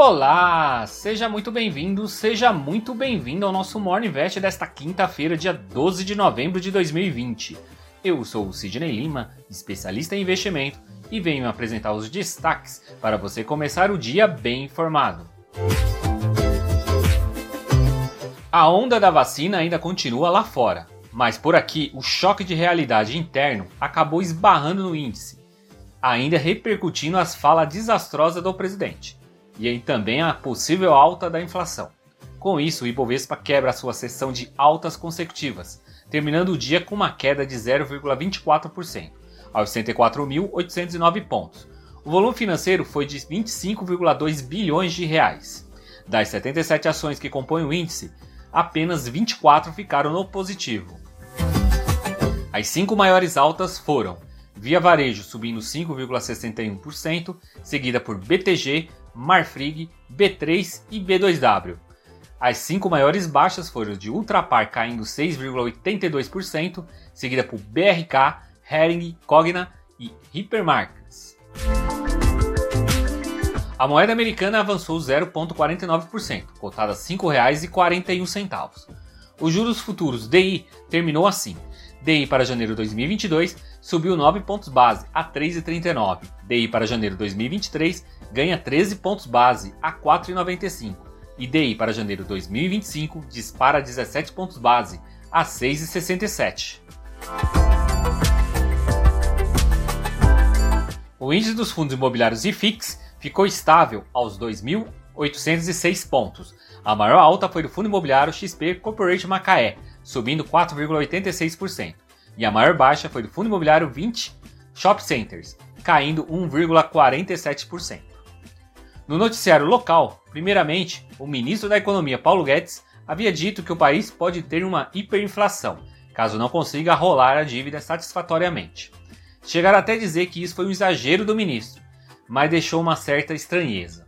Olá, seja muito bem-vindo, seja muito bem-vindo ao nosso Morning Invest desta quinta-feira, dia 12 de novembro de 2020. Eu sou o Sidney Lima, especialista em investimento, e venho apresentar os destaques para você começar o dia bem informado. A onda da vacina ainda continua lá fora, mas por aqui o choque de realidade interno acabou esbarrando no índice, ainda repercutindo as falas desastrosas do presidente e aí também a possível alta da inflação. Com isso, o Ibovespa quebra sua sessão de altas consecutivas, terminando o dia com uma queda de 0,24%, aos 104.809 pontos. O volume financeiro foi de 25,2 bilhões de reais. Das 77 ações que compõem o índice, apenas 24 ficaram no positivo. As cinco maiores altas foram Via Varejo subindo 5,61%, seguida por BTG, Marfrig, B3 e B2W. As cinco maiores baixas foram de Ultrapar caindo 6,82%, seguida por BRK, Hering, Cogna e Hypermarkets. A moeda americana avançou 0,49%, cotada a R$ 5,41. Os juros futuros DI terminou assim: DI para janeiro 2022 subiu 9 pontos base a 3,39. DI para janeiro 2023 ganha 13 pontos base a 4,95. E DI para janeiro 2025 dispara 17 pontos base a 6,67. O índice dos fundos imobiliários IFIX ficou estável aos 2.806 pontos. A maior alta foi do fundo imobiliário XP Corporate Macaé, subindo 4,86%. E a maior baixa foi do fundo imobiliário 20 Shop Centers, caindo 1,47%. No noticiário local, primeiramente, o ministro da Economia Paulo Guedes havia dito que o país pode ter uma hiperinflação, caso não consiga rolar a dívida satisfatoriamente. Chegaram até a dizer que isso foi um exagero do ministro, mas deixou uma certa estranheza.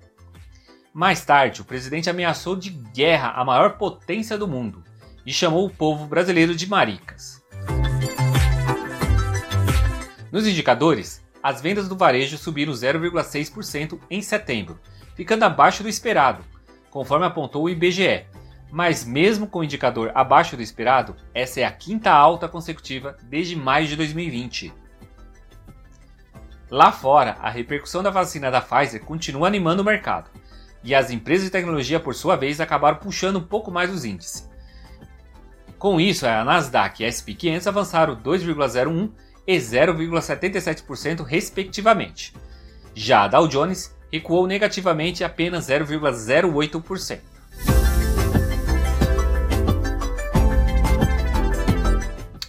Mais tarde, o presidente ameaçou de guerra a maior potência do mundo, e chamou o povo brasileiro de maricas. Nos indicadores, as vendas do varejo subiram 0,6% em setembro, ficando abaixo do esperado, conforme apontou o IBGE. Mas mesmo com o indicador abaixo do esperado, essa é a quinta alta consecutiva desde maio de 2020. Lá fora, a repercussão da vacina da Pfizer continua animando o mercado, e as empresas de tecnologia, por sua vez, acabaram puxando um pouco mais os índices. Com isso, a Nasdaq e a SP 500 avançaram 2,01% e 0,77% respectivamente. Já a Dow Jones recuou negativamente apenas 0,08%.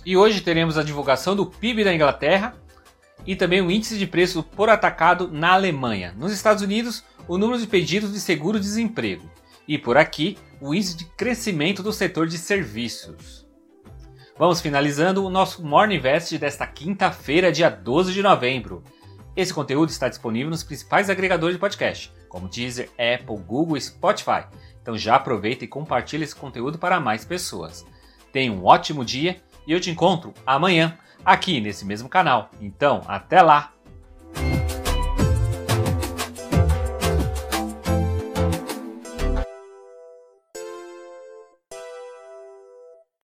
E hoje teremos a divulgação do PIB da Inglaterra e também o índice de preço por atacado na Alemanha. Nos Estados Unidos, o número de pedidos de seguro-desemprego e por aqui o índice de crescimento do setor de serviços. Vamos finalizando o nosso Morning Invest desta quinta-feira, dia 12 de novembro. Esse conteúdo está disponível nos principais agregadores de podcast, como Deezer, Apple, Google e Spotify. Então já aproveita e compartilha esse conteúdo para mais pessoas. Tenha um ótimo dia e eu te encontro amanhã aqui nesse mesmo canal. Então, até lá!